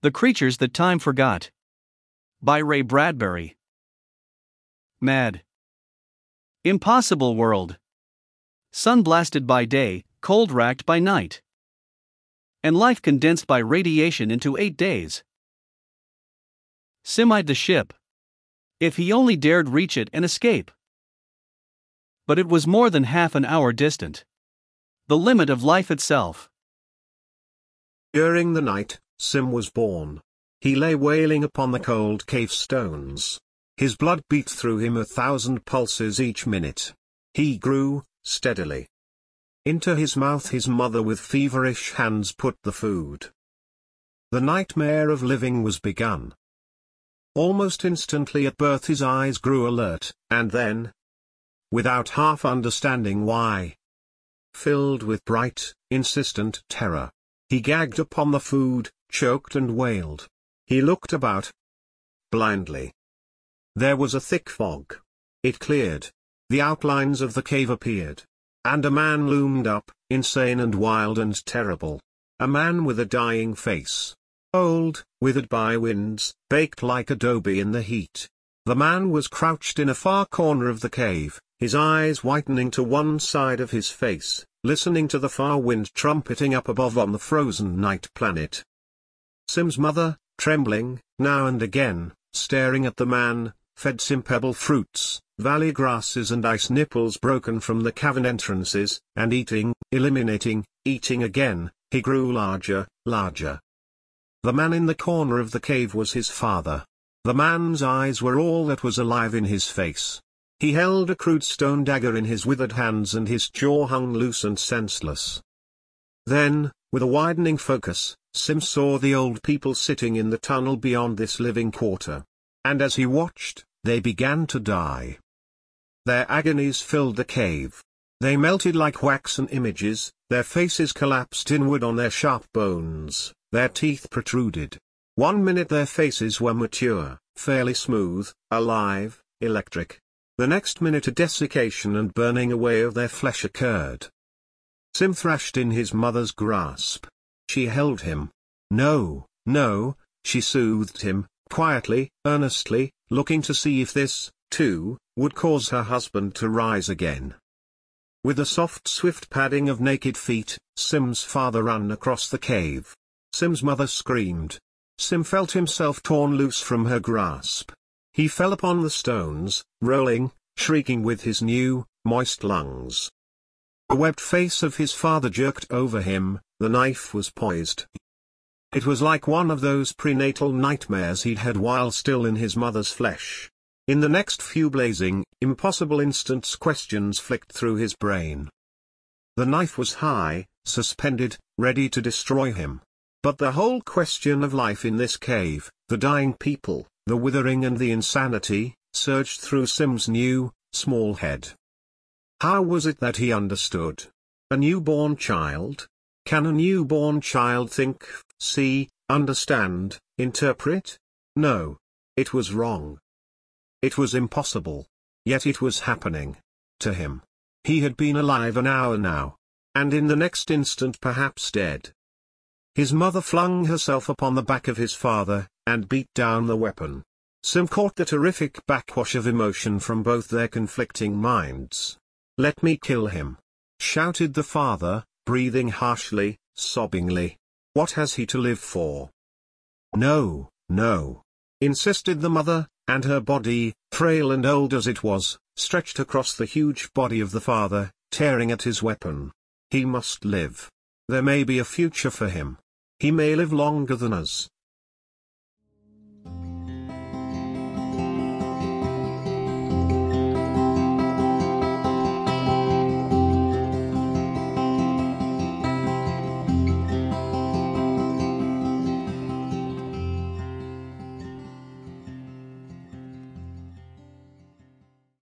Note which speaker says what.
Speaker 1: The Creatures That Time Forgot. By Ray Bradbury. Mad. Impossible world. Sun blasted by day, cold racked by night. And life condensed by radiation into eight days. Sim the ship. If he only dared reach it and escape. But it was more than half an hour distant. The limit of life itself.
Speaker 2: During the night, Sim was born. He lay wailing upon the cold cave stones. His blood beat through him a thousand pulses each minute. He grew, steadily. Into his mouth his mother with feverish hands put the food. The nightmare of living was begun. Almost instantly at birth his eyes grew alert, and then, without half understanding why, filled with bright, insistent terror, he gagged upon the food, choked and wailed. He looked about. Blindly. There was a thick fog. It cleared. The outlines of the cave appeared. And a man loomed up, insane and wild and terrible. A man with a dying face. Old, withered by winds, baked like adobe in the heat. The man was crouched in a far corner of the cave, his eyes whitening to one side of his face, listening to the far wind trumpeting up above on the frozen night planet. Sim's mother, trembling, now and again, staring at the man, fed Sim pebble fruits, valley grasses and ice nipples broken from the cavern entrances, and eating, eliminating, eating again, he grew larger, larger. The man in the corner of the cave was his father. The man's eyes were all that was alive in his face. He held a crude stone dagger in his withered hands and his jaw hung loose and senseless. Then, with a widening focus, Sim saw the old people sitting in the tunnel beyond this living quarter. And as he watched, they began to die. Their agonies filled the cave. They melted like waxen images, their faces collapsed inward on their sharp bones, their teeth protruded. One minute their faces were mature, fairly smooth, alive, electric. The next minute a desiccation and burning away of their flesh occurred. Sim thrashed in his mother's grasp. She held him. No, no, she soothed him, quietly, earnestly, looking to see if this, too, would cause her husband to rise again. With a soft swift padding of naked feet, Sim's father ran across the cave. Sim's mother screamed. Sim felt himself torn loose from her grasp. He fell upon the stones, rolling, shrieking with his new, moist lungs. The webbed face of his father jerked over him, the knife was poised. It was like one of those prenatal nightmares he'd had while still in his mother's flesh. In the next few blazing, impossible instants questions flicked through his brain. The knife was high, suspended, ready to destroy him. But the whole question of life in this cave, the dying people, the withering and the insanity, surged through Sim's new, small head. How was it that he understood? A newborn child? Can a newborn child think, see, understand, interpret? No. It was wrong. It was impossible. Yet it was happening. To him. He had been alive an hour now. And in the next instant perhaps dead. His mother flung herself upon the back of his father, and beat down the weapon. Sim caught the terrific backwash of emotion from both their conflicting minds. Let me kill him. Shouted the father, breathing harshly, sobbingly. What has he to live for? No, no. Insisted the mother, and her body, frail and old as it was, stretched across the huge body of the father, tearing at his weapon. He must live. There may be a future for him. He may live longer than us.